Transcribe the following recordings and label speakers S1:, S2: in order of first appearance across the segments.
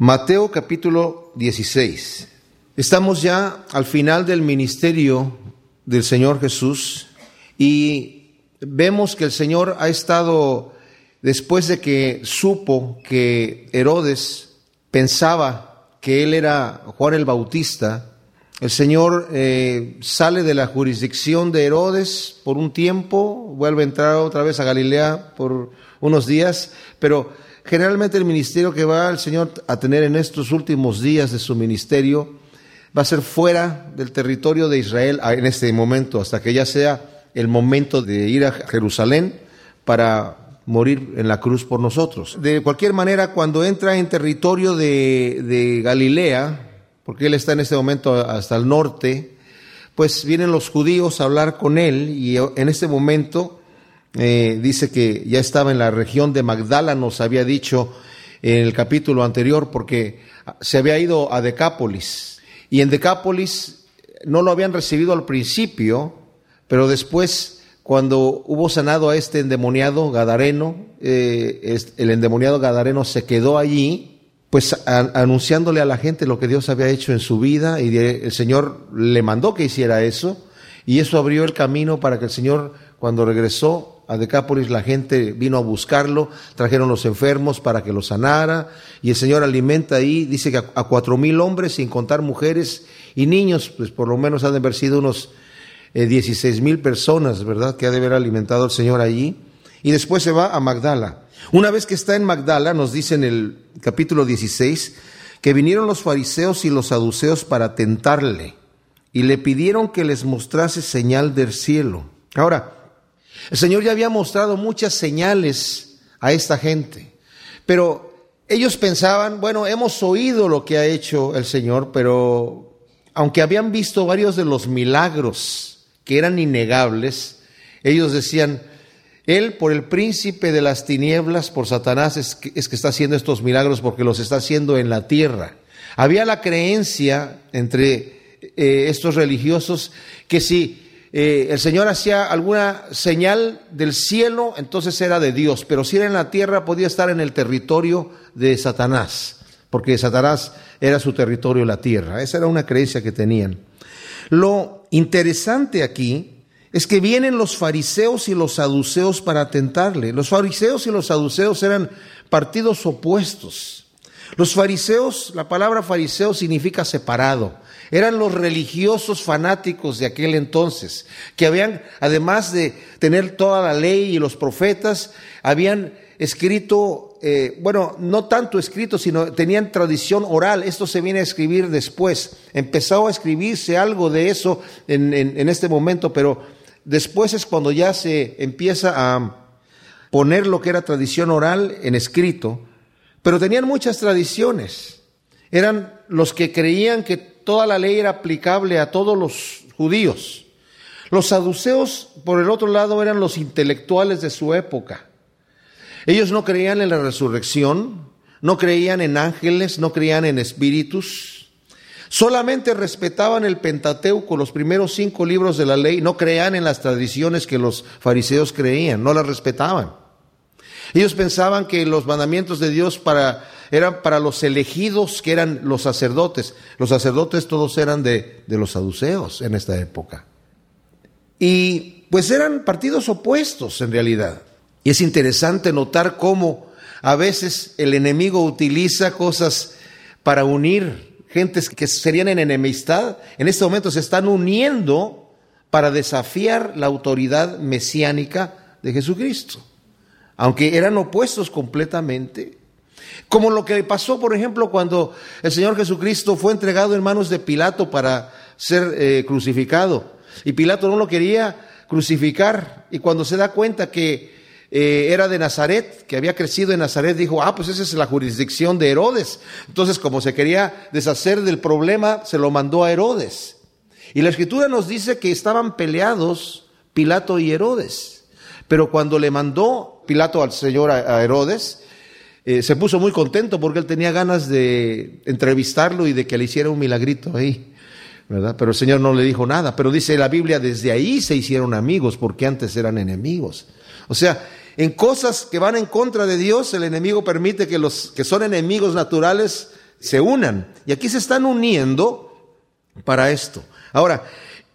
S1: Mateo capítulo 16. Estamos ya al final del ministerio del Señor Jesús y vemos que el Señor ha estado, después de que supo que Herodes pensaba que él era Juan el Bautista, el Señor eh, sale de la jurisdicción de Herodes por un tiempo, vuelve a entrar otra vez a Galilea por unos días, pero Generalmente el ministerio que va el Señor a tener en estos últimos días de su ministerio va a ser fuera del territorio de Israel en este momento, hasta que ya sea el momento de ir a Jerusalén para morir en la cruz por nosotros. De cualquier manera, cuando entra en territorio de, de Galilea, porque él está en este momento hasta el norte, pues vienen los judíos a hablar con él y en este momento eh, dice que ya estaba en la región de Magdala, nos había dicho en el capítulo anterior, porque se había ido a Decápolis. Y en Decápolis no lo habían recibido al principio, pero después, cuando hubo sanado a este endemoniado Gadareno, eh, el endemoniado Gadareno se quedó allí, pues anunciándole a la gente lo que Dios había hecho en su vida, y el Señor le mandó que hiciera eso, y eso abrió el camino para que el Señor, cuando regresó, a Decápolis la gente vino a buscarlo, trajeron los enfermos para que lo sanara, y el Señor alimenta ahí, dice que a, cuatro mil hombres, sin contar mujeres y niños, pues por lo menos han de haber sido unos eh, dieciséis mil personas, ¿verdad?, que ha de haber alimentado el Señor allí. Y después se va a Magdala. Una vez que está en Magdala, nos dice en el capítulo 16, que vinieron los fariseos y los saduceos para tentarle, y le pidieron que les mostrase señal del cielo. Ahora, el Señor ya había mostrado muchas señales a esta gente, pero ellos pensaban, bueno, hemos oído lo que ha hecho el Señor, pero aunque habían visto varios de los milagros que eran innegables, ellos decían, Él por el príncipe de las tinieblas, por Satanás, es que, está haciendo estos milagros porque los está haciendo en la tierra. Había la creencia entre eh, estos religiosos que si eh, el Señor hacía alguna señal del cielo, entonces era de Dios, pero si era en la tierra podía estar en el territorio de Satanás, porque Satanás era su territorio la tierra. Esa era una creencia que tenían. Lo interesante aquí es que vienen los fariseos y los saduceos para tentarle. Los fariseos y los saduceos eran partidos opuestos. Los fariseos, la palabra fariseo significa separado. Eran los religiosos fanáticos de aquel entonces, que habían, además de tener toda la ley y los profetas, habían escrito, eh, bueno, no tanto escrito, sino tenían tradición oral. Esto se viene a escribir después. Empezó a escribirse algo de eso en, en este momento, pero después es cuando ya se empieza a poner lo que era tradición oral en escrito. Pero tenían muchas tradiciones. Eran los que creían que toda la ley era aplicable a todos los judíos. Los saduceos, por el otro lado, eran los intelectuales de su época. Ellos no creían en la resurrección, no creían en ángeles, no creían en espíritus. Solamente respetaban el Pentateuco, los primeros cinco libros de la ley, no creían en las tradiciones que los fariseos creían, no las respetaban. Ellos pensaban que los mandamientos de Dios para eran para los elegidos que eran los sacerdotes. Los sacerdotes todos eran de, de los saduceos en esta época. Y pues eran partidos opuestos en realidad. Y es interesante notar cómo a veces el enemigo utiliza cosas para unir gentes que serían en enemistad. En este momento se están uniendo para desafiar la autoridad mesiánica de Jesucristo. Aunque eran opuestos completamente, como lo que pasó, por ejemplo, cuando el Señor Jesucristo fue entregado en manos de Pilato para ser eh, crucificado. Y Pilato no lo quería crucificar. Y cuando se da cuenta que eh, era de Nazaret, que había crecido en Nazaret, dijo, ah, pues esa es la jurisdicción de Herodes. Entonces, como se quería deshacer del problema, se lo mandó a Herodes. Y la escritura nos dice que estaban peleados Pilato y Herodes. Pero cuando le mandó Pilato al Señor a Herodes, eh, se puso muy contento porque él tenía ganas de entrevistarlo y de que le hiciera un milagrito ahí, ¿verdad? Pero el Señor no le dijo nada. Pero dice la Biblia, desde ahí se hicieron amigos porque antes eran enemigos. O sea, en cosas que van en contra de Dios, el enemigo permite que los que son enemigos naturales se unan. Y aquí se están uniendo para esto. Ahora,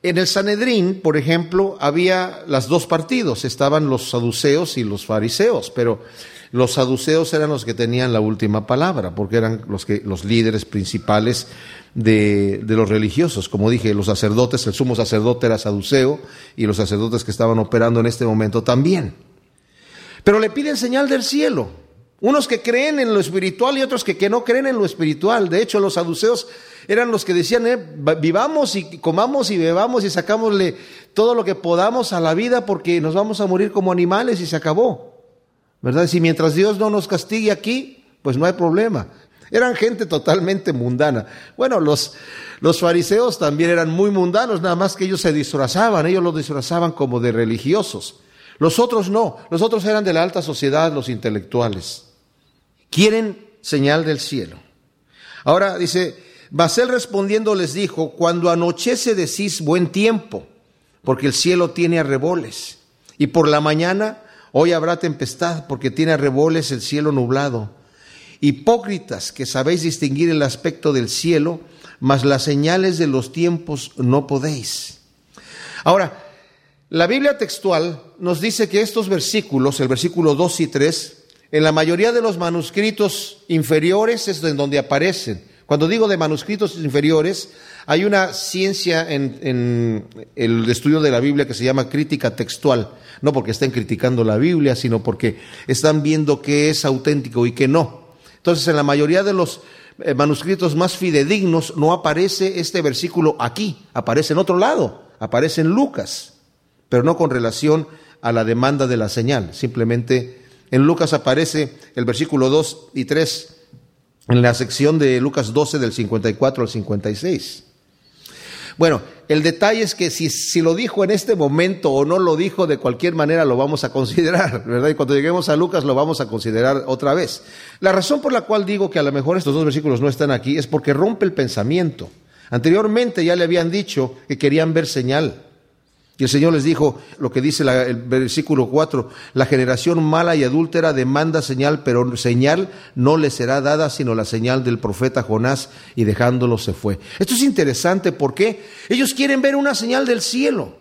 S1: en el Sanedrín, por ejemplo, había las dos partidos, estaban los saduceos y los fariseos, pero los saduceos eran los que tenían la última palabra, porque eran los, que, los líderes principales de, de, los religiosos. Como dije, los sacerdotes, el sumo sacerdote era saduceo y los sacerdotes que estaban operando en este momento también. Pero le piden señal del cielo. Unos que creen en lo espiritual y otros que, que no creen en lo espiritual. De hecho, los saduceos eran los que decían, eh, vivamos y comamos y bebamos y sacámosle todo lo que podamos a la vida porque nos vamos a morir como animales y se acabó. ¿Verdad? Si mientras Dios no nos castigue aquí, pues no hay problema. Eran gente totalmente mundana. Bueno, los, los fariseos también eran muy mundanos, nada más que ellos se disfrazaban, ellos lo disfrazaban como de religiosos. Los otros no, los otros eran de la alta sociedad, los intelectuales. Quieren señal del cielo. Ahora dice, Basel respondiendo les dijo, cuando anochece decís buen tiempo, porque el cielo tiene arreboles, y por la mañana hoy habrá tempestad, porque tiene arreboles el cielo nublado. Hipócritas que sabéis distinguir el aspecto del cielo, mas las señales de los tiempos no podéis. Ahora, la Biblia textual nos dice que estos versículos, el versículo 2 y 3, en la mayoría de los manuscritos inferiores es en donde aparecen. Cuando digo de manuscritos inferiores, hay una ciencia en, el estudio de la Biblia que se llama crítica textual. No porque estén criticando la Biblia, sino porque están viendo qué es auténtico y qué no. Entonces, en la mayoría de los eh, manuscritos más fidedignos no aparece este versículo aquí, aparece en otro lado, aparece en Lucas pero no con relación a la demanda de la señal. Simplemente en Lucas aparece el versículo 2 y 3 en la sección de Lucas 12 del 54 al 56. Bueno, el detalle es que si, si, lo dijo en este momento o no lo dijo, de cualquier manera lo vamos a considerar, ¿verdad? Y cuando lleguemos a Lucas lo vamos a considerar otra vez. La razón por la cual digo que a lo mejor estos dos versículos no están aquí es porque rompe el pensamiento. Anteriormente ya le habían dicho que querían ver señal. El Señor les dijo lo que dice el versículo 4, la generación mala y adúltera demanda señal, pero señal no le será dada sino la señal del profeta Jonás y dejándolo se fue. Esto es interesante porque ellos quieren ver una señal del cielo.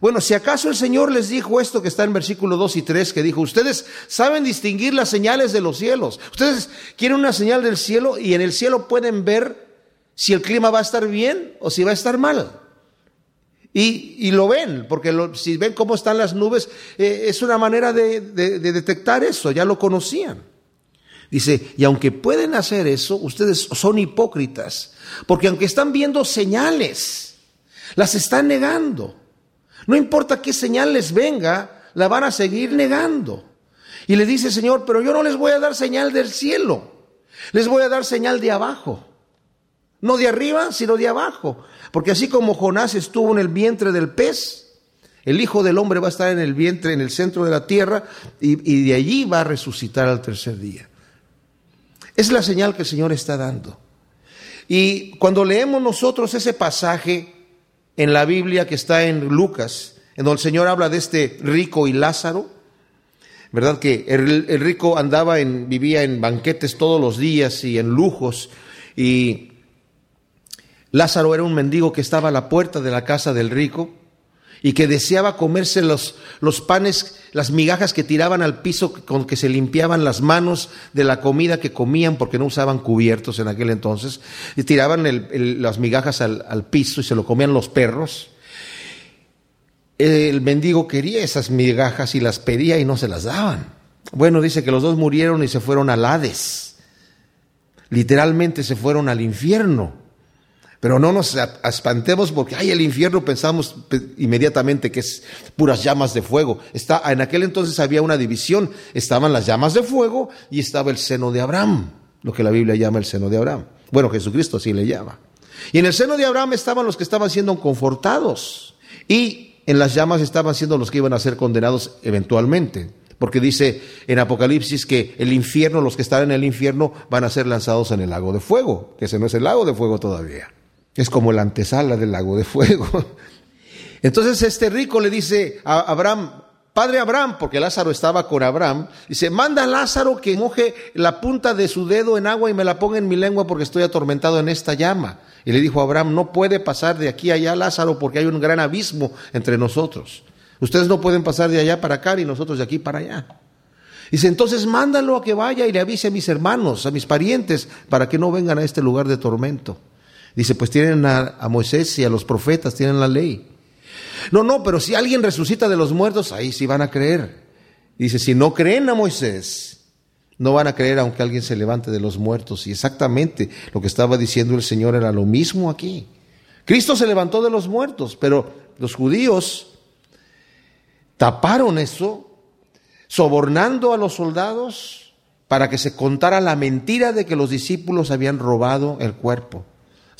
S1: Bueno, si acaso el Señor les dijo esto que está en versículo 2 y 3, que dijo, ustedes saben distinguir las señales de los cielos, ustedes quieren una señal del cielo y en el cielo pueden ver si el clima va a estar bien o si va a estar mal. Y, lo ven, porque si ven cómo están las nubes, eh, es una manera de, de detectar eso, ya lo conocían. Dice, y aunque pueden hacer eso, ustedes son hipócritas, porque aunque están viendo señales, las están negando. No importa qué señal les venga, la van a seguir negando. Y le dice, Señor, pero yo no les voy a dar señal del cielo, les voy a dar señal de abajo. No de arriba, sino de abajo. Porque así como Jonás estuvo en el vientre del pez, el Hijo del Hombre va a estar en el vientre, en el centro de la tierra, y, de allí va a resucitar al tercer día. Es la señal que el Señor está dando. Y cuando leemos nosotros ese pasaje en la Biblia que está en Lucas, en donde el Señor habla de este rico y Lázaro, ¿verdad? Que el, el rico andaba en, vivía en banquetes todos los días y en lujos, y Lázaro era un mendigo que estaba a la puerta de la casa del rico y que deseaba comerse los, panes, las migajas que tiraban al piso con que se limpiaban las manos de la comida que comían porque no usaban cubiertos en aquel entonces, y tiraban las migajas al, al piso y se lo comían los perros. El mendigo quería esas migajas y las pedía y no se las daban. Bueno, dice que los dos murieron y se fueron al Hades. Literalmente se fueron al infierno. Pero no nos espantemos porque, ay, el infierno pensamos inmediatamente que es puras llamas de fuego. Está, en aquel entonces había una división. Estaban las llamas de fuego y estaba el seno de Abraham, lo que la Biblia llama el seno de Abraham. Bueno, Jesucristo así le llama. Y en el seno de Abraham estaban los que estaban siendo confortados. Y en las llamas estaban siendo los que iban a ser condenados eventualmente. Porque dice en Apocalipsis que el infierno, los que están en el infierno, van a ser lanzados en el lago de fuego, que ese no es el lago de fuego todavía. Es como la antesala del lago de fuego. Entonces este rico le dice a Abraham, Padre Abraham, porque Lázaro estaba con Abraham, dice, manda a Lázaro que moje la punta de su dedo en agua y me la ponga en mi lengua porque estoy atormentado en esta llama. Y le dijo a Abraham, no puede pasar de aquí allá Lázaro porque hay un gran abismo entre nosotros. Ustedes no pueden pasar de allá para acá y nosotros de aquí para allá. Dice, entonces mándalo a que vaya y le avise a mis hermanos, a mis parientes, para que no vengan a este lugar de tormento. Dice, pues tienen a, Moisés y a los profetas, tienen la ley. No, no, pero si alguien resucita de los muertos, ahí sí van a creer. Dice, si no creen a Moisés, no van a creer aunque alguien se levante de los muertos. Y exactamente lo que estaba diciendo el Señor era lo mismo aquí. Cristo se levantó de los muertos, pero los judíos taparon eso, sobornando a los soldados para que se contara la mentira de que los discípulos habían robado el cuerpo.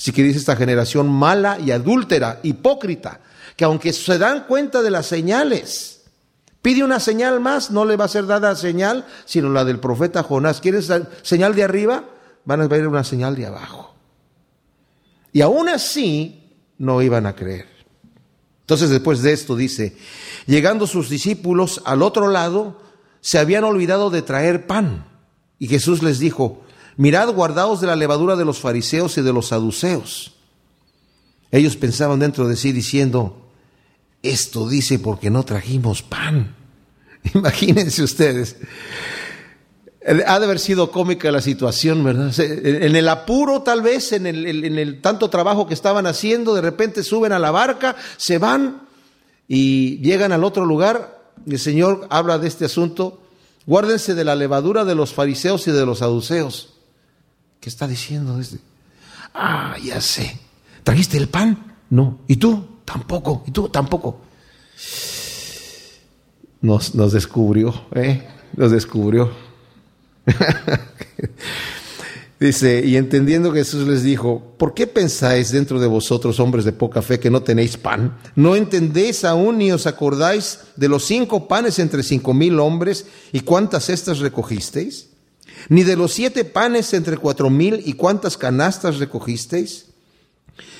S1: Así que dice esta generación mala y adúltera, hipócrita, que aunque se dan cuenta de las señales, pide una señal más, no le va a ser dada señal, sino la del profeta Jonás. ¿Quieres señal de arriba? Van a ver una señal de abajo. Y aún así no iban a creer. Entonces después de esto dice, llegando sus discípulos al otro lado, se habían olvidado de traer pan. Y Jesús les dijo, mirad guardaos de la levadura de los fariseos y de los saduceos. Ellos pensaban dentro de sí diciendo, esto dice porque no trajimos pan. Imagínense ustedes. Ha de haber sido cómica la situación, ¿verdad? En el apuro, tal vez, en el, en el, tanto trabajo que estaban haciendo, de repente suben a la barca, se van y llegan al otro lugar. El Señor habla de este asunto. Guárdense de la levadura de los fariseos y de los saduceos. ¿Qué está diciendo? Ah, ya sé. ¿Trajiste el pan? No. ¿Y tú? Tampoco. ¿Y tú? Tampoco. Nos, nos descubrió, ¿eh? Nos descubrió. Dice, y entendiendo Jesús les dijo, ¿por qué pensáis dentro de vosotros, hombres de poca fe, que no tenéis pan? ¿No entendéis aún ni os acordáis de los cinco panes entre cinco mil hombres y cuántas cestas recogisteis? ¿Ni de los siete panes entre cuatro mil y cuántas canastas recogisteis?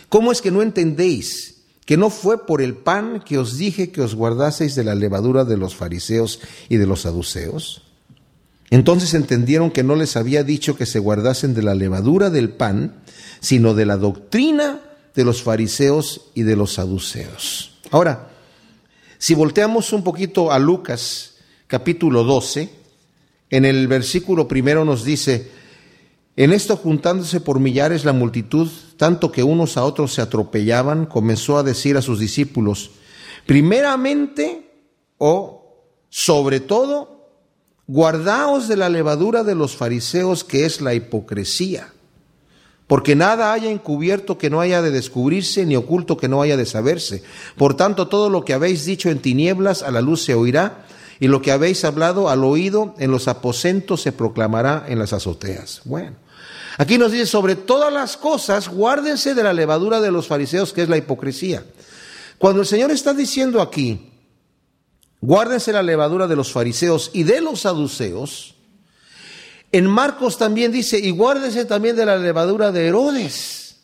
S1: ¿Cómo es que no entendéis que no fue por el pan que os dije que os guardaseis de la levadura de los fariseos y de los saduceos? Entonces entendieron que no les había dicho que se guardasen de la levadura del pan, sino de la doctrina de los fariseos y de los saduceos. Ahora, si volteamos un poquito a Lucas capítulo 12, en el versículo primero nos dice, en esto juntándose por millares la multitud, tanto que unos a otros se atropellaban, comenzó a decir a sus discípulos, primeramente o sobre todo, guardaos de la levadura de los fariseos que es la hipocresía, porque nada haya encubierto que no haya de descubrirse, ni oculto que no haya de saberse. Por tanto, todo lo que habéis dicho en tinieblas a la luz se oirá, y lo que habéis hablado al oído en los aposentos se proclamará en las azoteas. Bueno, aquí nos dice, sobre todas las cosas, guárdense de la levadura de los fariseos, que es la hipocresía. Cuando el Señor está diciendo aquí, guárdense la levadura de los fariseos y de los saduceos, en Marcos también dice, y guárdense también de la levadura de Herodes.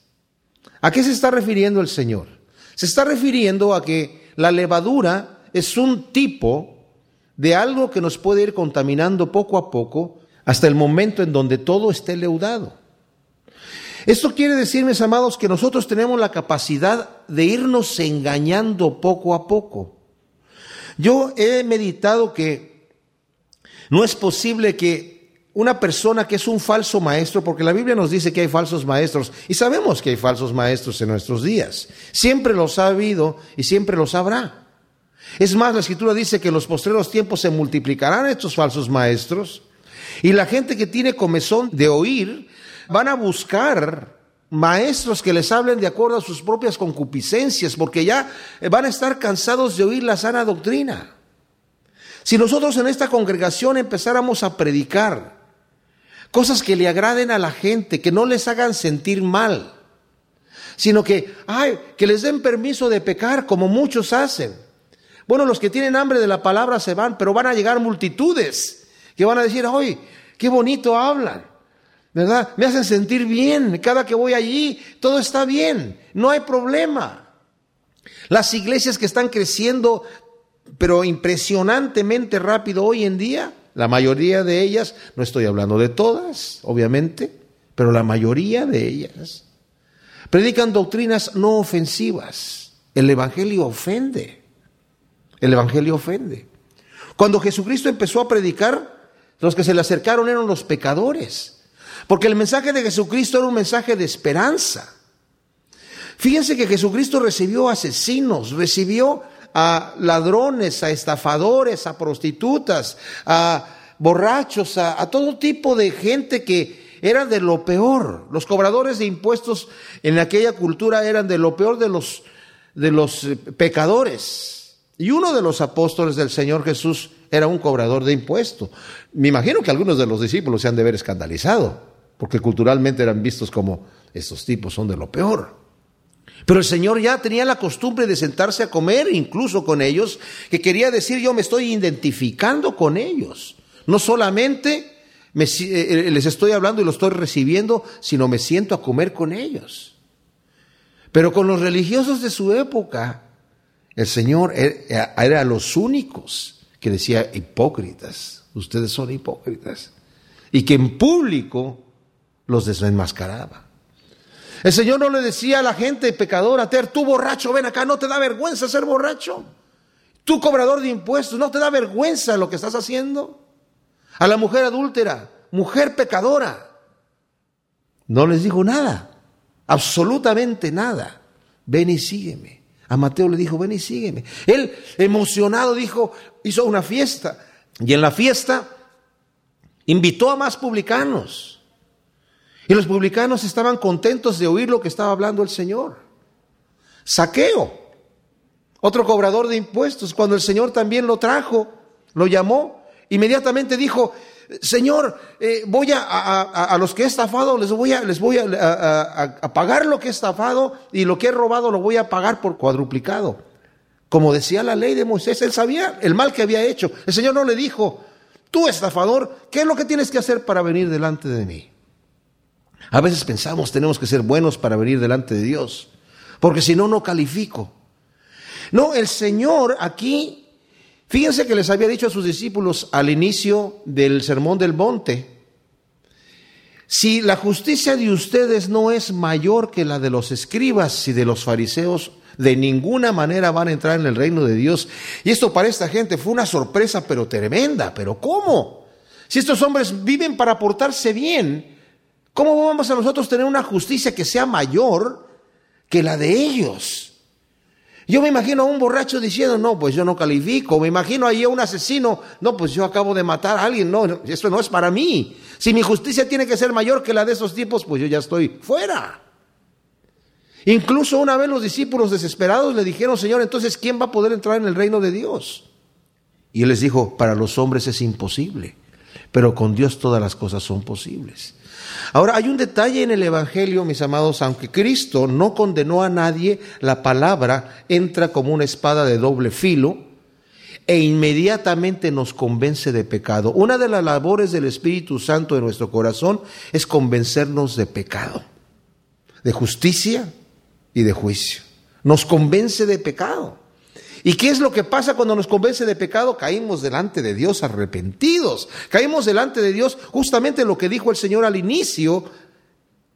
S1: ¿A qué se está refiriendo el Señor? Se está refiriendo a que la levadura es un tipo de algo que nos puede ir contaminando poco a poco hasta el momento en donde todo esté leudado. Esto quiere decir, mis amados, que nosotros tenemos la capacidad de irnos engañando poco a poco. Yo he meditado que no es posible que una persona que es un falso maestro, porque la Biblia nos dice que hay falsos maestros, y sabemos que hay falsos maestros en nuestros días, siempre los ha habido y siempre los habrá. Es más, la escritura dice que en los postreros tiempos se multiplicarán estos falsos maestros y la gente que tiene comezón de oír van a buscar maestros que les hablen de acuerdo a sus propias concupiscencias porque ya van a estar cansados de oír la sana doctrina. Si nosotros en esta congregación empezáramos a predicar cosas que le agraden a la gente, que no les hagan sentir mal, sino que, ay, que les den permiso de pecar como muchos hacen bueno, los que tienen hambre de la palabra se van, pero van a llegar multitudes que van a decir, ¡ay, qué bonito hablan! ¿Verdad? Me hacen sentir bien. Cada que voy allí, todo está bien. No hay problema. Las iglesias que están creciendo pero impresionantemente rápido hoy en día. La mayoría de ellas, no estoy hablando de todas, obviamente, pero la mayoría de ellas predican doctrinas no ofensivas. El Evangelio ofende. El Evangelio ofende. Cuando Jesucristo empezó a predicar, los que se le acercaron eran los pecadores. Porque el mensaje de Jesucristo era un mensaje de esperanza. Fíjense que Jesucristo recibió asesinos, recibió a ladrones, a estafadores, a prostitutas, a borrachos, a, todo tipo de gente que era de lo peor. Los cobradores de impuestos en aquella cultura eran de lo peor de los, de los eh, pecadores. Y uno de los apóstoles del Señor Jesús era un cobrador de impuestos. Me imagino que algunos de los discípulos se han de ver escandalizado, porque culturalmente eran vistos como estos tipos son de lo peor. Pero el Señor ya tenía la costumbre de sentarse a comer incluso con ellos, que quería decir yo me estoy identificando con ellos. No solamente eh, eh, les estoy hablando y los estoy recibiendo, sino me siento a comer con ellos. Pero con los religiosos de su época, el Señor er, eh, era los únicos que decía hipócritas, ustedes son hipócritas, y que en público los desenmascaraba. El Señor no le decía a la gente pecadora, Ter, tú borracho, ven acá, no te da vergüenza ser borracho. Tú cobrador de impuestos, no te da vergüenza lo que estás haciendo. A la mujer adúltera, mujer pecadora, no les dijo nada, absolutamente nada. Ven y sígueme. A Mateo le dijo, ven y sígueme. Él, emocionado, dijo, hizo una fiesta. Y en la fiesta invitó a más publicanos. Y los publicanos estaban contentos de oír lo que estaba hablando el Señor. Saqueo, otro cobrador de impuestos, cuando el Señor también lo trajo, lo llamó, inmediatamente dijo, Señor, eh, voy a, a, los que he estafado, les voy, a, les voy a, pagar lo que he estafado y lo que he robado lo voy a pagar por cuadruplicado. Como decía la ley de Moisés, él sabía el mal que había hecho. El Señor no le dijo, tú estafador, ¿qué es lo que tienes que hacer para venir delante de mí? A veces pensamos tenemos que ser buenos para venir delante de Dios, porque si no, no califico. No, el Señor aquí, fíjense que les había dicho a sus discípulos al inicio del Sermón del Monte, si la justicia de ustedes no es mayor que la de los escribas y de los fariseos, de ninguna manera van a entrar en el reino de Dios. Y esto para esta gente fue una sorpresa, pero tremenda. ¿Pero cómo? Si estos hombres viven para portarse bien, ¿Cómo vamos a nosotros tener una justicia que sea mayor que la de ellos? Yo me imagino a un borracho diciendo, no, pues yo no califico. Me imagino ahí a un asesino, no, pues yo acabo de matar a alguien. No, esto no es para mí. Si mi justicia tiene que ser mayor que la de esos tipos, pues yo ya estoy fuera. Incluso una vez los discípulos desesperados le dijeron, Señor, entonces, ¿quién va a poder entrar en el reino de Dios? Y él les dijo, para los hombres es imposible, pero con Dios todas las cosas son posibles. Ahora, hay un detalle en el Evangelio, mis amados, aunque Cristo no condenó a nadie, la palabra entra como una espada de doble filo e inmediatamente nos convence de pecado. Una de las labores del Espíritu Santo en nuestro corazón es convencernos de pecado, de justicia y de juicio. Nos convence de pecado. ¿Y qué es lo que pasa cuando nos convence de pecado? Caímos delante de Dios arrepentidos. Caímos delante de Dios justamente lo que dijo el Señor al inicio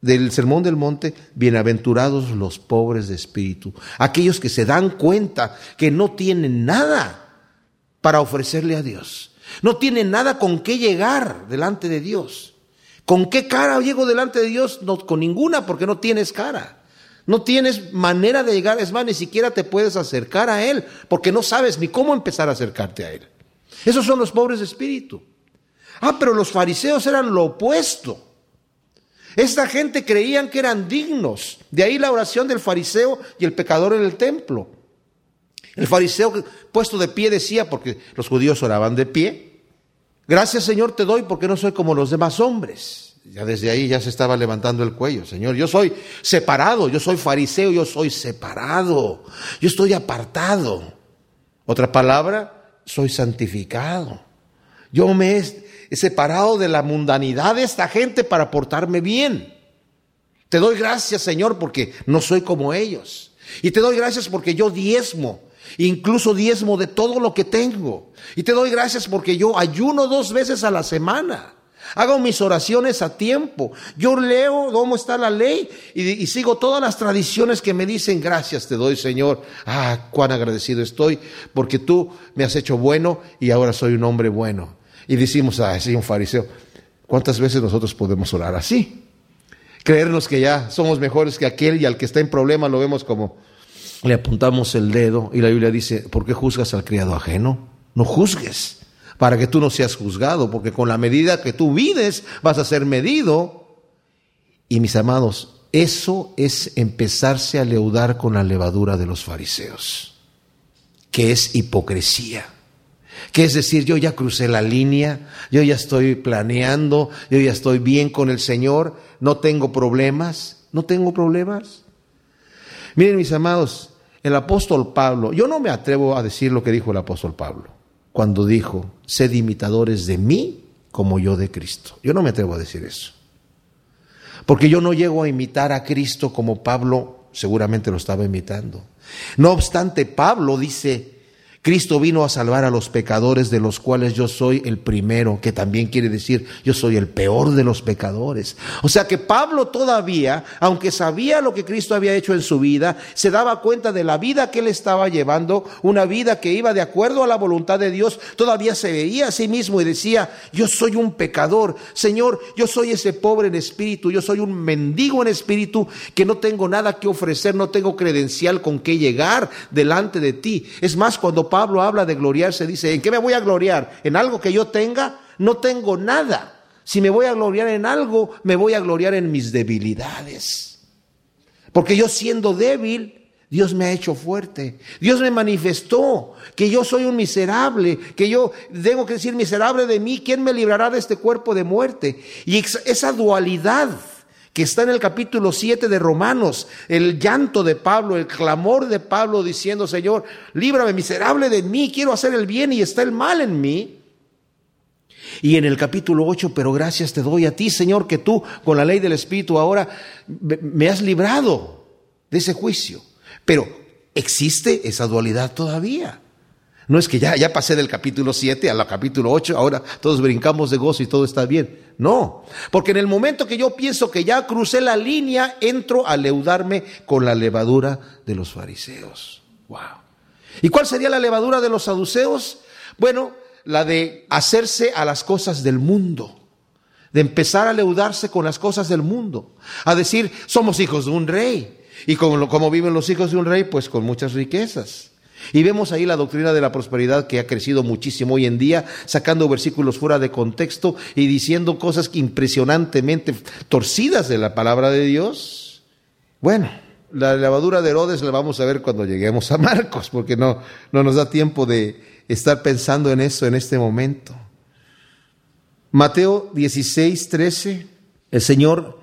S1: del Sermón del Monte, bienaventurados los pobres de espíritu, aquellos que se dan cuenta que no tienen nada para ofrecerle a Dios, no tienen nada con qué llegar delante de Dios. ¿Con qué cara llego delante de Dios? No, con ninguna, porque no tienes cara. No tienes manera de llegar, es más, ni siquiera te puedes acercar a Él, porque no sabes ni cómo empezar a acercarte a Él. Esos son los pobres de espíritu. Ah, pero los fariseos eran lo opuesto. Esta gente creían que eran dignos. De ahí la oración del fariseo y el pecador en el templo. El fariseo puesto de pie decía, porque los judíos oraban de pie, gracias Señor te doy porque no soy como los demás hombres ya desde ahí ya se estaba levantando el cuello. Señor, yo soy separado, yo soy fariseo, yo soy separado, yo estoy apartado. Otra palabra, soy santificado. Yo me he separado de la mundanidad de esta gente para portarme bien. Te doy gracias, Señor, porque no soy como ellos. Y te doy gracias porque yo diezmo. incluso diezmo de todo lo que tengo. Y te doy gracias porque yo ayuno dos veces a la semana. Hago mis oraciones a tiempo. Yo leo cómo está la ley y, sigo todas las tradiciones que me dicen gracias te doy Señor. Ah, cuán agradecido estoy porque tú me has hecho bueno y ahora soy un hombre bueno. Y decimos, ah, soy un fariseo. ¿Cuántas veces nosotros podemos orar así? Creernos que ya somos mejores que aquel y al que está en problema lo vemos como le apuntamos el dedo y la Biblia dice, ¿por qué juzgas al criado ajeno? No juzgues para que tú no seas juzgado, porque con la medida que tú vides vas a ser medido. Y mis amados, eso es empezarse a leudar con la levadura de los fariseos, que es hipocresía. Que es decir, yo ya crucé la línea, yo ya estoy planeando, yo ya estoy bien con el Señor, no tengo problemas, no tengo problemas. Miren mis amados, el apóstol Pablo, yo no me atrevo a decir lo que dijo el apóstol Pablo cuando dijo, sed imitadores de mí como yo de Cristo. Yo no me atrevo a decir eso. Porque yo no llego a imitar a Cristo como Pablo seguramente lo estaba imitando. No obstante, Pablo dice, Cristo vino a salvar a los pecadores de los cuales yo soy el primero, que también quiere decir yo soy el peor de los pecadores. O sea que Pablo todavía, aunque sabía lo que Cristo había hecho en su vida, se daba cuenta de la vida que él estaba llevando, una vida que iba de acuerdo a la voluntad de Dios, todavía se veía a sí mismo y decía, yo soy un pecador, Señor, yo soy ese pobre en espíritu, yo soy un mendigo en espíritu que no tengo nada que ofrecer, no tengo credencial con que llegar delante de ti. Es más, cuando Pablo habla de gloriarse, dice, ¿en qué me voy a gloriar? ¿En algo que yo tenga? No tengo nada. Si me voy a gloriar en algo, me voy a gloriar en mis debilidades. Porque yo siendo débil, Dios me ha hecho fuerte. Dios me manifestó que yo soy un miserable, que yo tengo que decir miserable de mí. ¿Quién me librará de este cuerpo de muerte? Y esa dualidad que está en el capítulo 7 de Romanos, el llanto de Pablo, el clamor de Pablo diciendo, Señor, líbrame miserable de mí, quiero hacer el bien y está el mal en mí. Y en el capítulo 8, pero gracias te doy a ti, Señor, que tú con la ley del Espíritu ahora me has librado de ese juicio. Pero existe esa dualidad todavía. No es que ya, ya pasé del capítulo 7 al capítulo 8, ahora todos brincamos de gozo y todo está bien. No, porque en el momento que yo pienso que ya crucé la línea, entro a leudarme con la levadura de los fariseos. Wow. ¿Y cuál sería la levadura de los saduceos? Bueno, la de hacerse a las cosas del mundo, de empezar a leudarse con las cosas del mundo, a decir, somos hijos de un rey. Y como, como viven los hijos de un rey, pues con muchas riquezas. Y vemos ahí la doctrina de la prosperidad que ha crecido muchísimo hoy en día, sacando versículos fuera de contexto y diciendo cosas impresionantemente torcidas de la palabra de Dios. Bueno, la lavadura de Herodes la vamos a ver cuando lleguemos a Marcos, porque no, no nos da tiempo de estar pensando en eso en este momento. Mateo 16, 13, el Señor,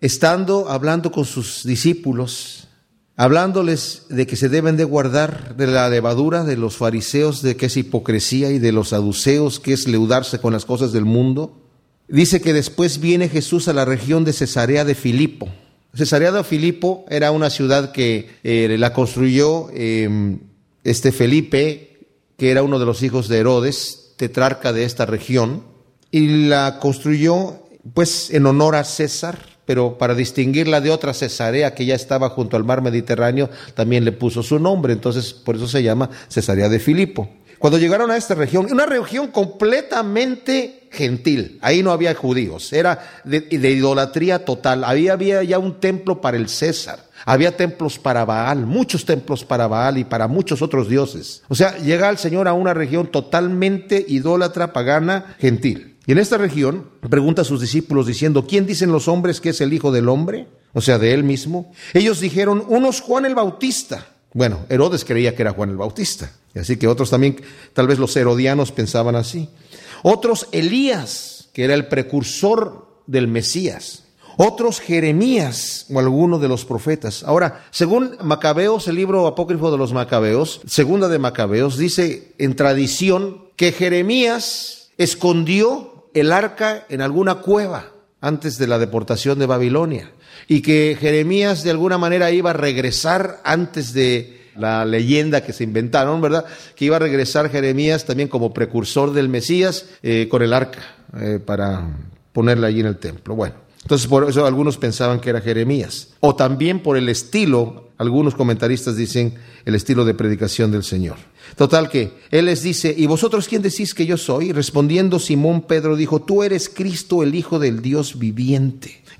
S1: estando hablando con sus discípulos, hablándoles de que se deben de guardar de la levadura de los fariseos, de que es hipocresía, y de los saduceos, que es leudarse con las cosas del mundo. Dice que después viene Jesús a la región de Cesarea de Filipo. Cesarea de Filipo era una ciudad que eh, la construyó em, este Felipe, que era uno de los hijos de Herodes, tetrarca de esta región, y la construyó pues en honor a César, pero para distinguirla de otra Cesarea que ya estaba junto al mar Mediterráneo, también le puso su nombre, entonces por eso se llama Cesarea de Filipo. Cuando llegaron a esta región, una región completamente gentil, ahí no había judíos, era de, idolatría total, había, había ya un templo para el César, había templos para Baal, muchos templos para Baal y para muchos otros dioses. O sea, llega el Señor a una región totalmente idólatra, pagana, gentil. Y en esta región pregunta a sus discípulos diciendo, ¿quién dicen los hombres que es el Hijo del Hombre? O sea, de él mismo. Ellos dijeron, unos Juan el Bautista. Bueno, Herodes creía que era Juan el Bautista. Así que otros también, tal vez los herodianos pensaban así. Otros Elías, que era el precursor del Mesías. Otros Jeremías o alguno de los profetas. Ahora, según Macabeos, el libro apócrifo de los Macabeos, segunda de Macabeos, dice en tradición que Jeremías escondió el arca en alguna cueva antes de la deportación de Babilonia y que Jeremías de alguna manera iba a regresar antes de la leyenda que se inventaron, ¿verdad? Que iba a regresar Jeremías también como precursor del Mesías eh, con el arca eh, para ponerla allí en el templo. Bueno, entonces por eso algunos pensaban que era Jeremías. O también por el estilo, algunos comentaristas dicen el estilo de predicación del Señor. Total que Él les dice, ¿y vosotros quién decís que yo soy? Respondiendo Simón Pedro dijo, tú eres Cristo, el Hijo del Dios viviente.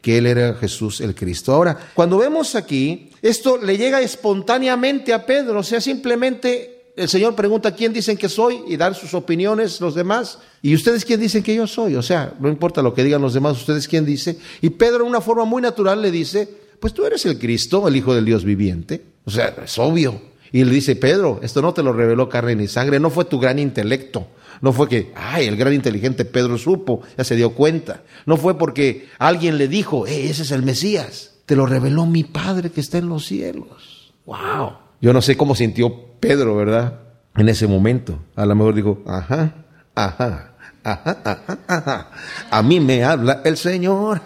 S1: que él era Jesús el Cristo. Ahora, cuando vemos aquí, esto le llega espontáneamente a Pedro, o sea, simplemente el Señor pregunta quién dicen que soy y dar sus opiniones los demás. ¿Y ustedes quién dicen que yo soy? O sea, no importa lo que digan los demás, ustedes quién dice. Y Pedro, de una forma muy natural, le dice, pues tú eres el Cristo, el Hijo del Dios viviente. O sea, es obvio. Y le dice, Pedro, esto no te lo reveló carne ni sangre, no fue tu gran intelecto. No fue que, ay, el gran inteligente Pedro supo, ya se dio cuenta. No fue porque alguien le dijo, eh, ese es el Mesías. Te lo reveló mi Padre que está en los cielos. Wow. Yo no sé cómo sintió Pedro, ¿verdad? En ese momento. A lo mejor dijo, ajá, ajá, ajá, ajá, ajá. A mí me habla el Señor.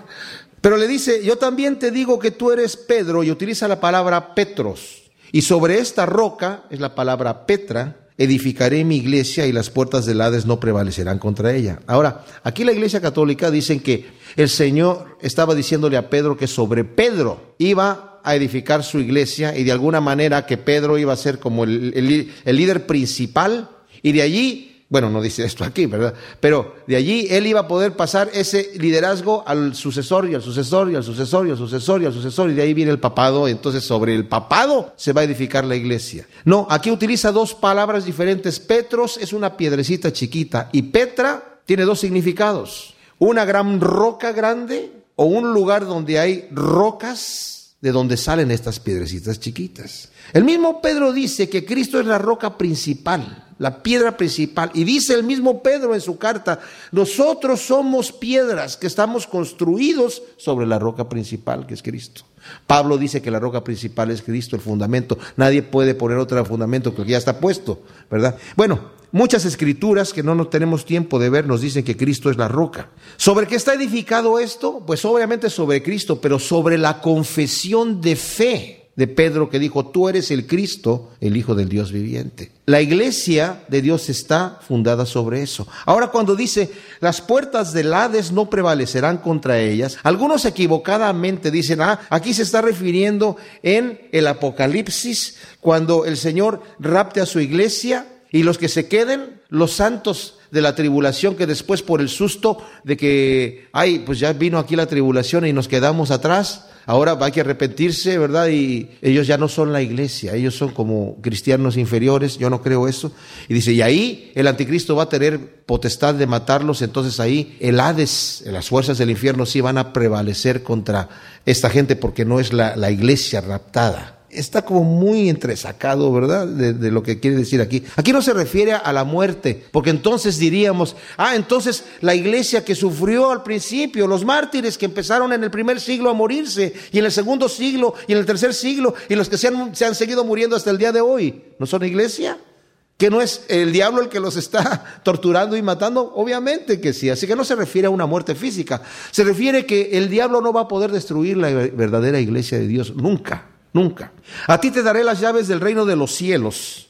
S1: Pero le dice, yo también te digo que tú eres Pedro y utiliza la palabra Petros. Y sobre esta roca, es la palabra Petra, edificaré mi iglesia y las puertas del Hades no prevalecerán contra ella. Ahora, aquí la iglesia católica dicen que el Señor estaba diciéndole a Pedro que sobre Pedro iba a edificar su iglesia y de alguna manera que Pedro iba a ser como el, el líder principal y de allí bueno, no dice esto aquí, ¿verdad? Pero de allí él iba a poder pasar ese liderazgo al sucesor y al sucesor y al sucesor y al sucesor y al sucesor y de ahí viene el papado. Entonces sobre el papado se va a edificar la iglesia. No, aquí utiliza dos palabras diferentes. Petros es una piedrecita chiquita y Petra tiene dos significados. Una gran roca grande o un lugar donde hay rocas de donde salen estas piedrecitas chiquitas. El mismo Pedro dice que Cristo es la roca principal la piedra principal. Y dice el mismo Pedro en su carta, nosotros somos piedras que estamos construidos sobre la roca principal, que es Cristo. Pablo dice que la roca principal es Cristo, el fundamento. Nadie puede poner otro fundamento que ya está puesto, ¿verdad? Bueno, muchas escrituras que no nos tenemos tiempo de ver nos dicen que Cristo es la roca. ¿Sobre qué está edificado esto? Pues obviamente sobre Cristo, pero sobre la confesión de fe de Pedro que dijo, tú eres el Cristo, el Hijo del Dios viviente. La iglesia de Dios está fundada sobre eso. Ahora cuando dice, las puertas del Hades no prevalecerán contra ellas, algunos equivocadamente dicen, ah, aquí se está refiriendo en el Apocalipsis, cuando el Señor rapte a su iglesia y los que se queden, los santos de la tribulación que después por el susto de que, ay, pues ya vino aquí la tribulación y nos quedamos atrás, ahora hay que arrepentirse, ¿verdad? Y ellos ya no son la iglesia, ellos son como cristianos inferiores, yo no creo eso. Y dice, y ahí el anticristo va a tener potestad de matarlos, entonces ahí el Hades, las fuerzas del infierno sí van a prevalecer contra esta gente porque no es la, la iglesia raptada está como muy entresacado, ¿verdad? De, lo que quiere decir aquí. Aquí no se refiere a la muerte, porque entonces diríamos, ah, entonces la iglesia que sufrió al principio, los mártires que empezaron en el primer siglo a morirse, y en el segundo siglo, y en el tercer siglo, y los que se han, se han seguido muriendo hasta el día de hoy, ¿no son iglesia? ¿Que no es el diablo el que los está torturando y matando? Obviamente que sí. Así que no se refiere a una muerte física. Se refiere que el diablo no va a poder destruir la verdadera iglesia de Dios nunca. Nunca. A ti te daré las llaves del reino de los cielos.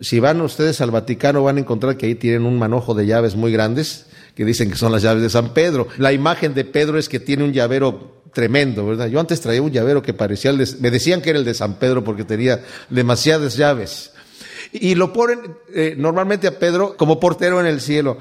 S1: Si van ustedes al Vaticano van a encontrar que ahí tienen un manojo de llaves muy grandes que dicen que son las llaves de San Pedro. La imagen de Pedro es que tiene un llavero tremendo, ¿verdad? Yo antes traía un llavero que parecía el de, me decían que era el de San Pedro porque tenía demasiadas llaves. Y lo ponen eh, normalmente a Pedro como portero en el cielo,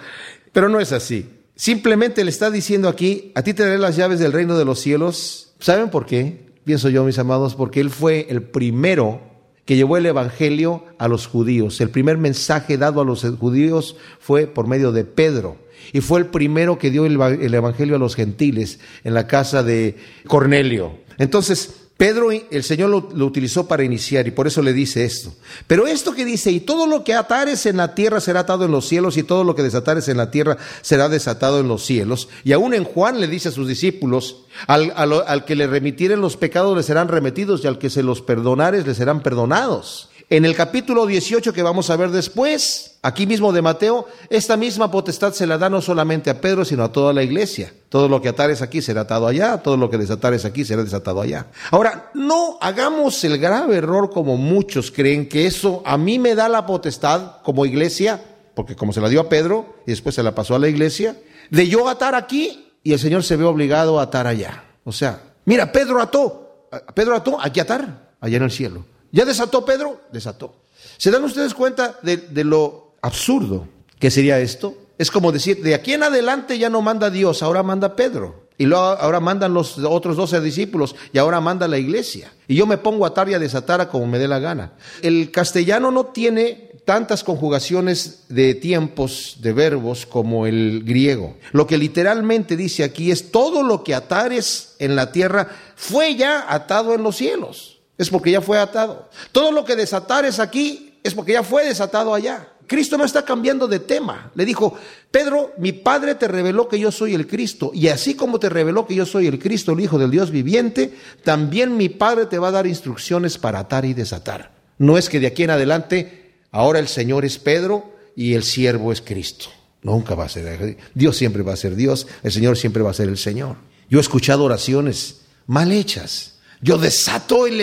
S1: pero no es así. Simplemente le está diciendo aquí, a ti te daré las llaves del reino de los cielos. ¿Saben por qué? Pienso yo, mis amados, porque él fue el primero que llevó el Evangelio a los judíos. El primer mensaje dado a los judíos fue por medio de Pedro. Y fue el primero que dio el, Evangelio a los gentiles en la casa de Cornelio. Entonces, Pedro, el Señor lo, utilizó para iniciar y por eso le dice esto. Pero esto que dice, y todo lo que atares en la tierra será atado en los cielos, y todo lo que desatares en la tierra será desatado en los cielos. Y aún en Juan le dice a sus discípulos, al, al que le remitieren los pecados le serán remitidos, y al que se los perdonares le serán perdonados. En el capítulo 18 que vamos a ver después, aquí mismo de Mateo, esta misma potestad se la da no solamente a Pedro, sino a toda la iglesia. Todo lo que atares aquí será atado allá, todo lo que desatares aquí será desatado allá. Ahora, no hagamos el grave error como muchos creen que eso a mí me da la potestad como iglesia, porque como se la dio a Pedro y después se la pasó a la iglesia, de yo atar aquí y el Señor se ve obligado a atar allá. O sea, mira, Pedro ató, Pedro ató, aquí atar, allá en el cielo. ¿Ya desató Pedro? Desató. ¿Se dan ustedes cuenta de, lo absurdo que sería esto? Es como decir, de aquí en adelante ya no manda Dios, ahora manda Pedro. Y luego ahora mandan los otros doce discípulos y ahora manda la iglesia. Y yo me pongo a atar y a desatar como me dé la gana. El castellano no tiene tantas conjugaciones de tiempos, de verbos, como el griego. Lo que literalmente dice aquí es todo lo que atares en la tierra fue ya atado en los cielos es porque ya fue atado. Todo lo que desatares aquí es porque ya fue desatado allá. Cristo no está cambiando de tema. Le dijo, Pedro, mi Padre te reveló que yo soy el Cristo. Y así como te reveló que yo soy el Cristo, el Hijo del Dios viviente, también mi Padre te va a dar instrucciones para atar y desatar. No es que de aquí en adelante, ahora el Señor es Pedro y el siervo es Cristo. Nunca va a ser. Dios siempre va a ser Dios, el Señor siempre va a ser el Señor. Yo he escuchado oraciones mal hechas yo desato el,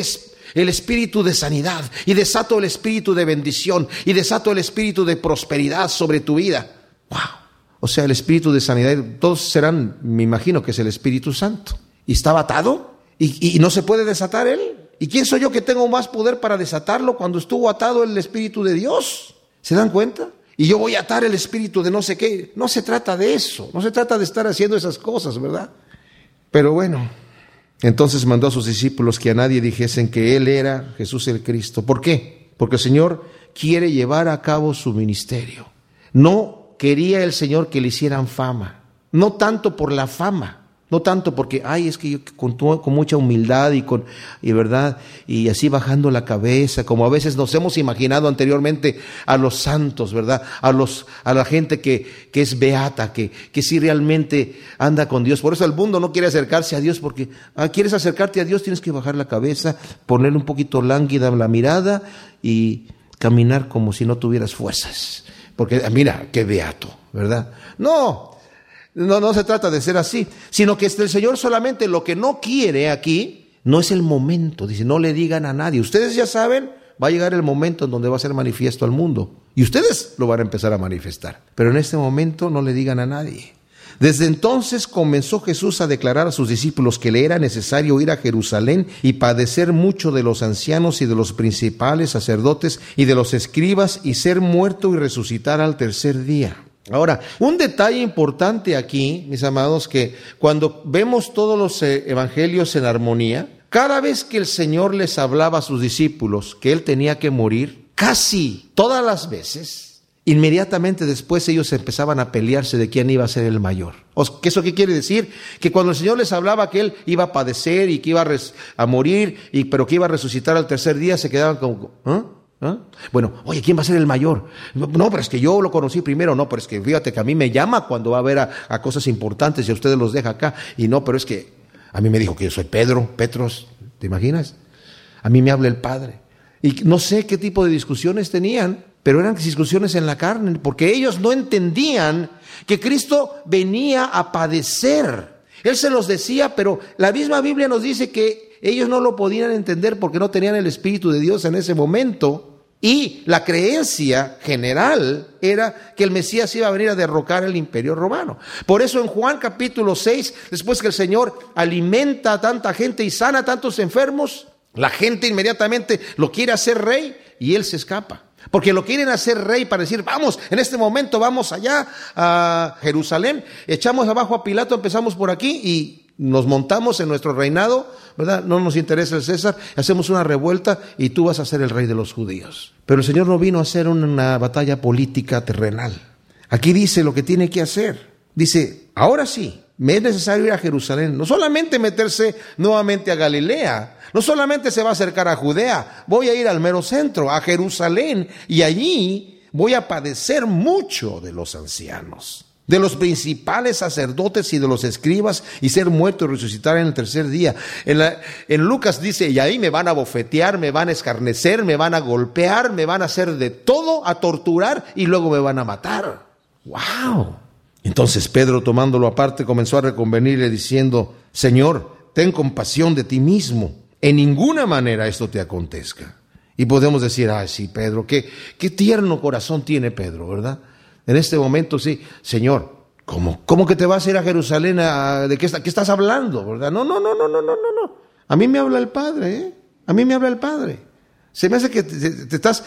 S1: el espíritu de sanidad y desato el espíritu de bendición y desato el espíritu de prosperidad sobre tu vida. ¡Wow! O sea, el espíritu de sanidad, todos serán, me imagino que es el Espíritu Santo. ¿Y estaba atado? ¿Y, y no se puede desatar él? ¿Y quién soy yo que tengo más poder para desatarlo cuando estuvo atado el Espíritu de Dios? ¿Se dan cuenta? Y yo voy a atar el espíritu de no sé qué. No se trata de eso. No se trata de estar haciendo esas cosas, ¿verdad? Pero bueno, entonces mandó a sus discípulos que a nadie dijesen que Él era Jesús el Cristo. ¿Por qué? Porque el Señor quiere llevar a cabo su ministerio. No quería el Señor que le hicieran fama, no tanto por la fama, no tanto porque, ay, es que yo con, con, mucha humildad y con, y verdad, y así bajando la cabeza, como a veces nos hemos imaginado anteriormente a los santos, ¿verdad? A los, a la gente que, que es beata, que, que sí realmente anda con Dios. Por eso el mundo no quiere acercarse a Dios, porque ah, quieres acercarte a Dios, tienes que bajar la cabeza, ponerle un poquito lánguida la mirada y caminar como si no tuvieras fuerzas. Porque, mira, qué beato, ¿verdad? No, no, no se trata de ser así, sino que el Señor solamente lo que no quiere aquí no es el momento. Dice, no le digan a nadie. Ustedes ya saben, va a llegar el momento en donde va a ser manifiesto al mundo. Y ustedes lo van a empezar a manifestar. Pero en este momento no le digan a nadie. Desde entonces comenzó Jesús a declarar a sus discípulos que le era necesario ir a Jerusalén y padecer mucho de los ancianos y de los principales sacerdotes y de los escribas y ser muerto y resucitar al tercer día. Ahora, un detalle importante aquí, mis amados, que cuando vemos todos los eh, evangelios en armonía, cada vez que el Señor les hablaba a sus discípulos que Él tenía que morir, casi todas las veces, inmediatamente después ellos empezaban a pelearse de quién iba a ser el mayor. ¿Eso qué quiere decir? Que cuando el Señor les hablaba que Él iba a padecer y que iba a, morir, y, pero que iba a resucitar al tercer día, se quedaban como... ¿ah? ¿Ah? Bueno, oye, ¿quién va a ser el mayor? No, pero es que yo lo conocí primero, no, pero es que fíjate que a mí me llama cuando va a ver a, cosas importantes y a ustedes los deja acá. Y no, pero es que a mí me dijo que yo soy Pedro, Petros, ¿te imaginas? A mí me habla el Padre. Y no sé qué tipo de discusiones tenían, pero eran discusiones en la carne, porque ellos no entendían que Cristo venía a padecer. Él se los decía, pero la misma Biblia nos dice que ellos no lo podían entender porque no tenían el Espíritu de Dios en ese momento. Y la creencia general era que el Mesías iba a venir a derrocar el imperio romano. Por eso en Juan capítulo 6, después que el Señor alimenta a tanta gente y sana a tantos enfermos, la gente inmediatamente lo quiere hacer rey y él se escapa. Porque lo quieren hacer rey para decir, vamos, en este momento vamos allá a Jerusalén, echamos abajo a Pilato, empezamos por aquí y nos montamos en nuestro reinado, ¿verdad? No nos interesa el César, hacemos una revuelta y tú vas a ser el rey de los judíos. Pero el Señor no vino a hacer una batalla política terrenal. Aquí dice lo que tiene que hacer. Dice, ahora sí, me es necesario ir a Jerusalén, no solamente meterse nuevamente a Galilea, no solamente se va a acercar a Judea, voy a ir al mero centro, a Jerusalén, y allí voy a padecer mucho de los ancianos, de los principales sacerdotes y de los escribas, y ser muerto y resucitar en el tercer día. En, Lucas dice, y ahí me van a bofetear, me van a escarnecer, me van a golpear, me van a hacer de todo, a torturar, y luego me van a matar. ¡Wow! Entonces Pedro, tomándolo aparte, comenzó a reconvenirle diciendo, Señor, ten compasión de ti mismo. En ninguna manera esto te acontezca. Y podemos decir, ay, sí, Pedro, qué, qué tierno corazón tiene Pedro, ¿verdad? En este momento, sí, Señor, ¿cómo, cómo que te vas a ir a Jerusalén? ¿De qué, estás hablando? ¿Verdad? No, no, no, no, no, no, no, no. A mí me habla el Padre, ¿eh? A mí me habla el Padre. Se me hace que te, estás,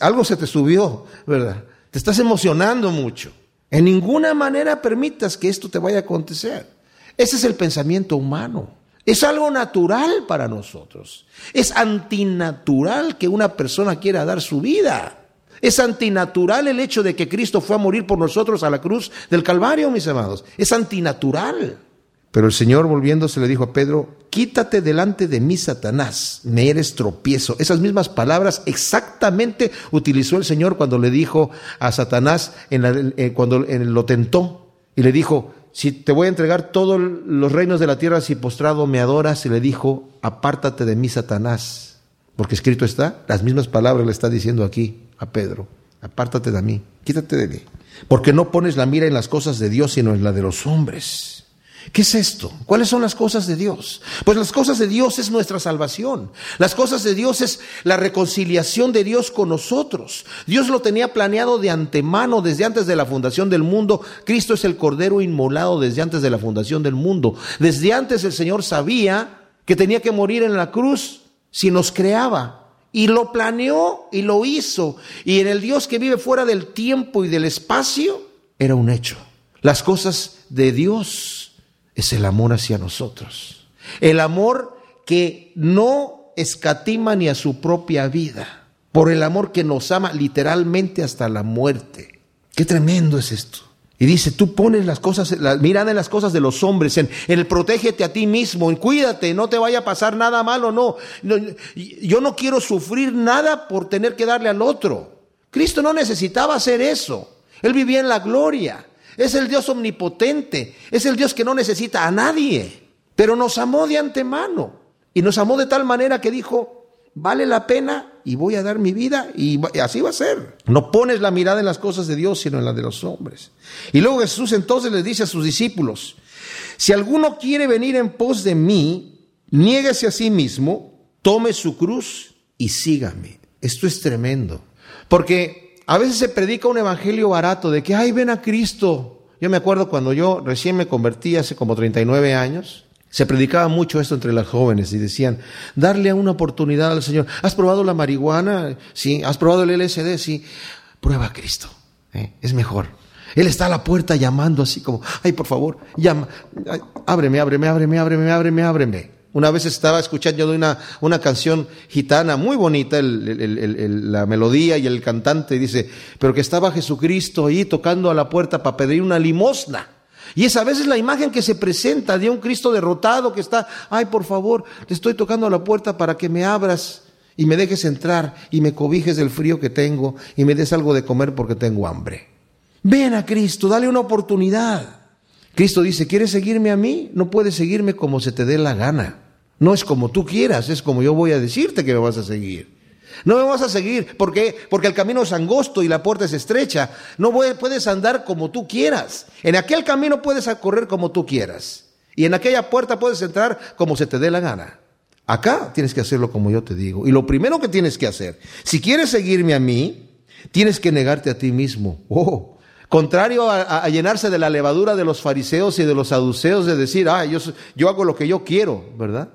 S1: algo se te subió, ¿verdad? Te estás emocionando mucho. En ninguna manera permitas que esto te vaya a acontecer. Ese es el pensamiento humano. Es algo natural para nosotros. Es antinatural que una persona quiera dar su vida. Es antinatural el hecho de que Cristo fue a morir por nosotros a la cruz del Calvario, mis amados. Es antinatural. Pero el Señor volviéndose le dijo a Pedro, quítate delante de mí, Satanás, me eres tropiezo. Esas mismas palabras exactamente utilizó el Señor cuando le dijo a Satanás, eh, cuando lo tentó, y le dijo, si te voy a entregar todos los reinos de la tierra si postrado me adoras, y le dijo, apártate de mí, Satanás. Porque escrito está, las mismas palabras le está diciendo aquí a Pedro, apártate de mí, quítate de mí. Porque no pones la mira en las cosas de Dios, sino en la de los hombres. ¿Qué es esto? ¿Cuáles son las cosas de Dios? Pues las cosas de Dios es nuestra salvación. Las cosas de Dios es la reconciliación de Dios con nosotros. Dios lo tenía planeado de antemano desde antes de la fundación del mundo. Cristo es el Cordero inmolado desde antes de la fundación del mundo. Desde antes el Señor sabía que tenía que morir en la cruz si nos creaba. Y lo planeó y lo hizo. Y en el Dios que vive fuera del tiempo y del espacio, era un hecho. Las cosas de Dios es el amor hacia nosotros. El amor que no escatima ni a su propia vida, por el amor que nos ama literalmente hasta la muerte. Qué tremendo es esto. Y dice, tú pones las cosas, la mirada en las cosas de los hombres, en, el protégete a ti mismo, en cuídate, no te vaya a pasar nada malo, no. Yo no quiero sufrir nada por tener que darle al otro. Cristo no necesitaba hacer eso. Él vivía en la gloria. Es el Dios omnipotente, es el Dios que no necesita a nadie, pero nos amó de antemano y nos amó de tal manera que dijo, vale la pena y voy a dar mi vida y así va a ser. No pones la mirada en las cosas de Dios, sino en las de los hombres. Y luego Jesús entonces les dice a sus discípulos, si alguno quiere venir en pos de mí, niéguese a sí mismo, tome su cruz y sígame. Esto es tremendo, porque a veces se predica un evangelio barato de que, ay, ven a Cristo. Yo me acuerdo cuando yo recién me convertí hace como 39 años, se predicaba mucho esto entre las jóvenes y decían, darle una oportunidad al Señor. ¿Has probado la marihuana? Sí. ¿Has probado el LSD? Sí. Prueba a Cristo. ¿eh? Es mejor. Él está a la puerta llamando así como, ay, por favor, llama, ábreme, ábreme, ábreme, ábreme, ábreme, ábreme. Una vez estaba escuchando una, una canción gitana muy bonita, la melodía y el cantante dice, pero que estaba Jesucristo ahí tocando a la puerta para pedir una limosna. Y esa vez es la imagen que se presenta de un Cristo derrotado que está, ay, por favor, te estoy tocando a la puerta para que me abras y me dejes entrar y me cobijes del frío que tengo y me des algo de comer porque tengo hambre. Ven a Cristo, dale una oportunidad. Cristo dice, ¿quieres seguirme a mí? No puedes seguirme como se te dé la gana. No es como tú quieras, es como yo voy a decirte que me vas a seguir. No me vas a seguir, ¿por qué? Porque el camino es angosto y la puerta es estrecha. No puedes andar como tú quieras. En aquel camino puedes correr como tú quieras. Y en aquella puerta puedes entrar como se te dé la gana. Acá tienes que hacerlo como yo te digo. Y lo primero que tienes que hacer, si quieres seguirme a mí, tienes que negarte a ti mismo. Oh, Contrario a, llenarse de la levadura de los fariseos y de los saduceos de decir, ah, yo, yo hago lo que yo quiero, ¿verdad?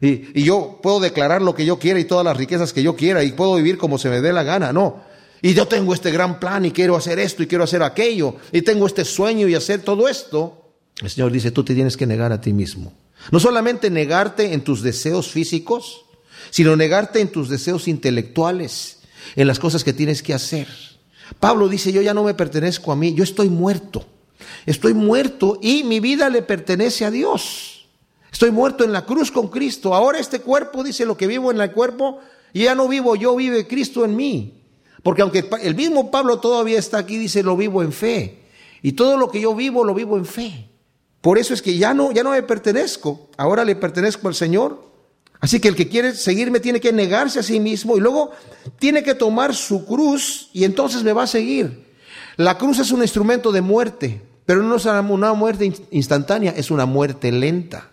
S1: Y, y, yo puedo declarar lo que yo quiera y todas las riquezas que yo quiera y puedo vivir como se me dé la gana, no. Y yo tengo este gran plan y quiero hacer esto y quiero hacer aquello y tengo este sueño y hacer todo esto. El Señor dice, tú te tienes que negar a ti mismo. No solamente negarte en tus deseos físicos, sino negarte en tus deseos intelectuales, en las cosas que tienes que hacer. Pablo dice, yo ya no me pertenezco a mí, yo estoy muerto. Estoy muerto y mi vida le pertenece a Dios. Estoy muerto en la cruz con Cristo. Ahora este cuerpo dice lo que vivo en el cuerpo, y ya no vivo yo, vive Cristo en mí. Porque aunque el mismo Pablo todavía está aquí, dice lo vivo en fe. Y todo lo que yo vivo lo vivo en fe. Por eso es que ya no, ya no me pertenezco, ahora le pertenezco al Señor. Así que el que quiere seguirme tiene que negarse a sí mismo y luego tiene que tomar su cruz y entonces me va a seguir. La cruz es un instrumento de muerte, pero no es una muerte instantánea, es una muerte lenta,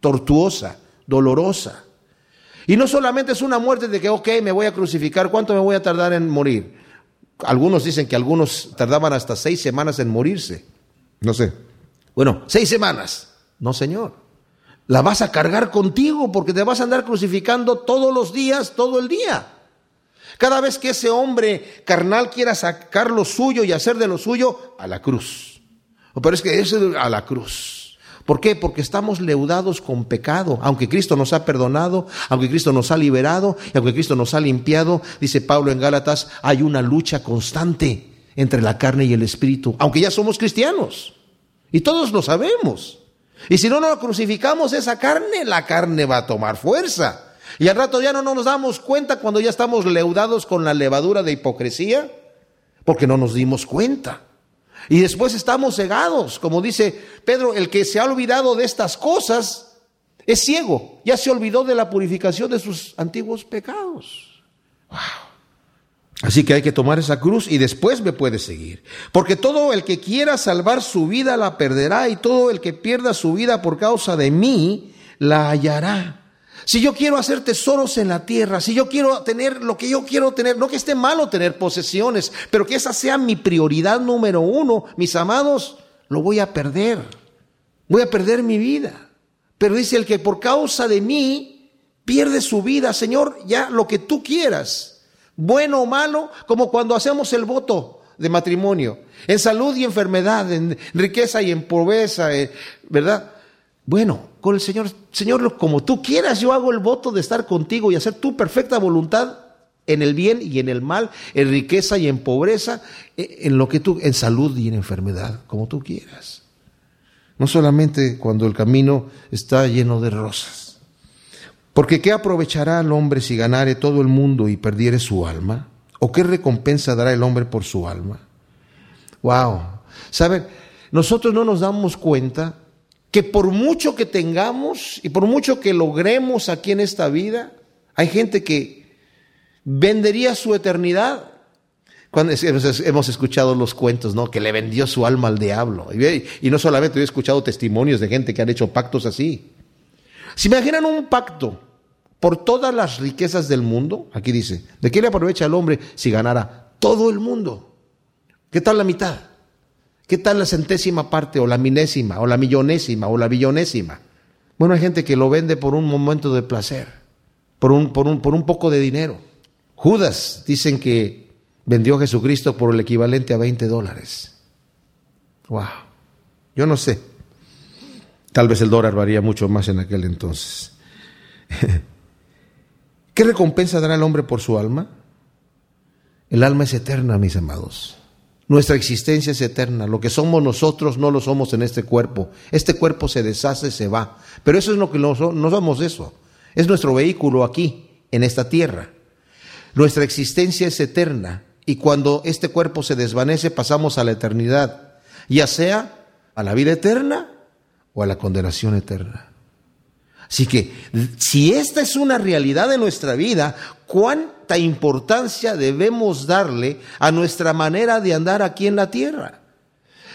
S1: tortuosa, dolorosa. Y no solamente es una muerte de que, ok, me voy a crucificar, ¿cuánto me voy a tardar en morir? Algunos dicen que algunos tardaban hasta seis semanas en morirse. No sé. Bueno, seis semanas. No, Señor. La vas a cargar contigo porque te vas a andar crucificando todos los días, todo el día. Cada vez que ese hombre carnal quiera sacar lo suyo y hacer de lo suyo, a la cruz. Pero es que es a la cruz. ¿Por qué? Porque estamos leudados con pecado. Aunque Cristo nos ha perdonado, aunque Cristo nos ha liberado y aunque Cristo nos ha limpiado, dice Pablo en Gálatas, hay una lucha constante entre la carne y el espíritu, aunque ya somos cristianos. Y todos lo sabemos. Y si no nos crucificamos esa carne, la carne va a tomar fuerza. Y al rato ya no nos damos cuenta cuando ya estamos leudados con la levadura de hipocresía, porque no nos dimos cuenta. Y después estamos cegados, como dice Pedro, el que se ha olvidado de estas cosas es ciego, ya se olvidó de la purificación de sus antiguos pecados. Wow. Así que hay que tomar esa cruz y después me puede seguir. Porque todo el que quiera salvar su vida la perderá y todo el que pierda su vida por causa de mí la hallará. Si yo quiero hacer tesoros en la tierra, si yo quiero tener lo que yo quiero tener, no que esté malo tener posesiones, pero que esa sea mi prioridad número uno, mis amados, lo voy a perder. Voy a perder mi vida. Pero dice el que por causa de mí pierde su vida, Señor, ya lo que tú quieras bueno o malo, como cuando hacemos el voto de matrimonio, en salud y enfermedad, en riqueza y en pobreza, eh, ¿verdad? Bueno, con el Señor, Señor, como tú quieras, yo hago el voto de estar contigo y hacer tu perfecta voluntad en el bien y en el mal, en riqueza y en pobreza, eh, en lo que tú, en salud y en enfermedad, como tú quieras. No solamente cuando el camino está lleno de rosas. Porque ¿qué aprovechará el hombre si ganare todo el mundo y perdiere su alma? ¿O qué recompensa dará el hombre por su alma? Wow. ¿Saben? Nosotros no nos damos cuenta que por mucho que tengamos y por mucho que logremos aquí en esta vida, hay gente que vendería su eternidad. Cuando hemos escuchado los cuentos, ¿no? Que le vendió su alma al diablo. Y no solamente he escuchado testimonios de gente que han hecho pactos así. Si imaginan un pacto por todas las riquezas del mundo, aquí dice, ¿de qué le aprovecha al hombre si ganara todo el mundo? ¿Qué tal la mitad? ¿Qué tal la centésima parte o la minésima o la millonésima o la billonésima? Bueno, hay gente que lo vende por un momento de placer, por un, por un, por un poco de dinero. Judas dicen que vendió a Jesucristo por el equivalente a 20 dólares. Wow. Yo no sé. Tal vez el dólar varía mucho más en aquel entonces. ¿Qué recompensa dará el hombre por su alma? El alma es eterna, mis amados. Nuestra existencia es eterna. Lo que somos nosotros no lo somos en este cuerpo. Este cuerpo se deshace, se va. Pero eso es lo que no, somos eso. Es nuestro vehículo aquí, en esta tierra. Nuestra existencia es eterna. Y cuando este cuerpo se desvanece, pasamos a la eternidad. Ya sea a la vida eterna o a la condenación eterna. Así que si esta es una realidad de nuestra vida, ¿cuánta importancia debemos darle a nuestra manera de andar aquí en la tierra?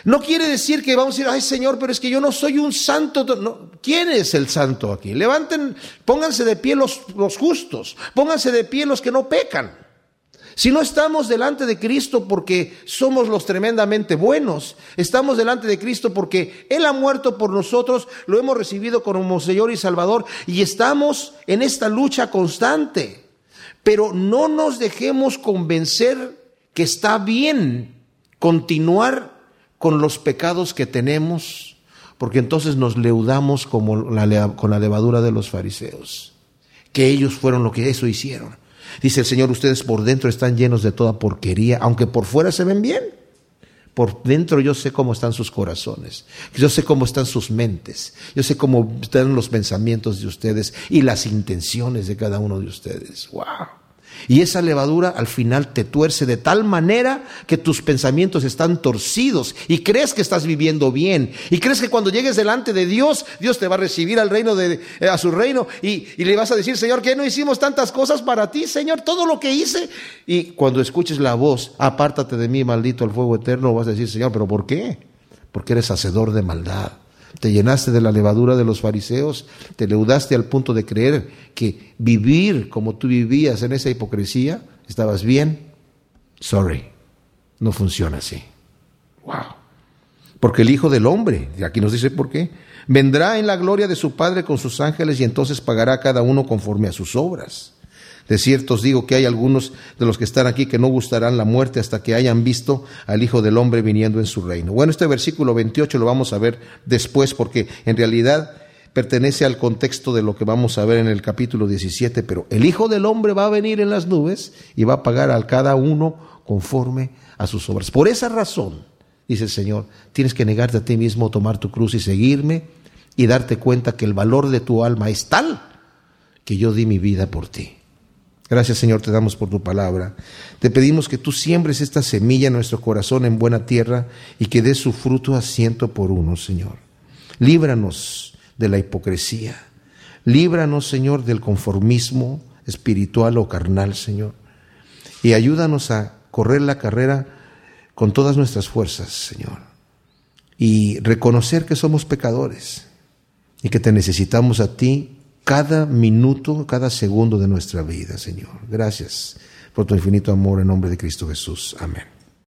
S1: No quiere decir que vamos a decir, ay Señor, pero es que yo no soy un santo. ¿Quién es el santo aquí? Levanten, pónganse de pie los, los justos, pónganse de pie los que no pecan. Si no estamos delante de Cristo porque somos los tremendamente buenos, estamos delante de Cristo porque Él ha muerto por nosotros, lo hemos recibido como Señor y Salvador y estamos en esta lucha constante. Pero no nos dejemos convencer que está bien continuar con los pecados que tenemos, porque entonces nos leudamos como con la levadura de los fariseos, que ellos fueron lo que eso hicieron Dice el Señor, ustedes por dentro están llenos de toda porquería, aunque por fuera se ven bien. Por dentro yo sé cómo están sus corazones, yo sé cómo están sus mentes, yo sé cómo están los pensamientos de ustedes y las intenciones de cada uno de ustedes. ¡Wow! Y esa levadura al final te tuerce de tal manera que tus pensamientos están torcidos y crees que estás viviendo bien. Y crees que cuando llegues delante de Dios, Dios te va a recibir al reino de, eh, a su reino y, y, le vas a decir, Señor, que no hicimos tantas cosas para ti, Señor, todo lo que hice. Y cuando escuches la voz, apártate de mí, maldito el fuego eterno, vas a decir, Señor, pero ¿por qué? Porque eres hacedor de maldad te llenaste de la levadura de los fariseos, te leudaste al punto de creer que vivir como tú vivías en esa hipocresía, estabas bien. Sorry, no funciona así. Wow. Porque el Hijo del Hombre, y aquí nos dice por qué, vendrá en la gloria de su Padre con sus ángeles y entonces pagará a cada uno conforme a sus obras. De cierto os digo que hay algunos de los que están aquí que no gustarán la muerte hasta que hayan visto al Hijo del Hombre viniendo en su reino. Bueno, este versículo 28 lo vamos a ver después porque en realidad pertenece al contexto de lo que vamos a ver en el capítulo 17, pero el Hijo del Hombre va a venir en las nubes y va a pagar a cada uno conforme a sus obras. Por esa razón, dice el Señor, tienes que negarte a ti mismo, tomar tu cruz y seguirme y darte cuenta que el valor de tu alma es tal que yo di mi vida por ti. Gracias Señor, te damos por tu palabra. Te pedimos que tú siembres esta semilla en nuestro corazón en buena tierra y que dé su fruto a ciento por uno, Señor. Líbranos de la hipocresía. Líbranos, Señor, del conformismo espiritual o carnal, Señor. Y ayúdanos a correr la carrera con todas nuestras fuerzas, Señor. Y reconocer que somos pecadores y que te necesitamos a ti cada minuto, cada segundo de nuestra vida, Señor. Gracias por tu infinito amor en nombre de Cristo Jesús. Amén.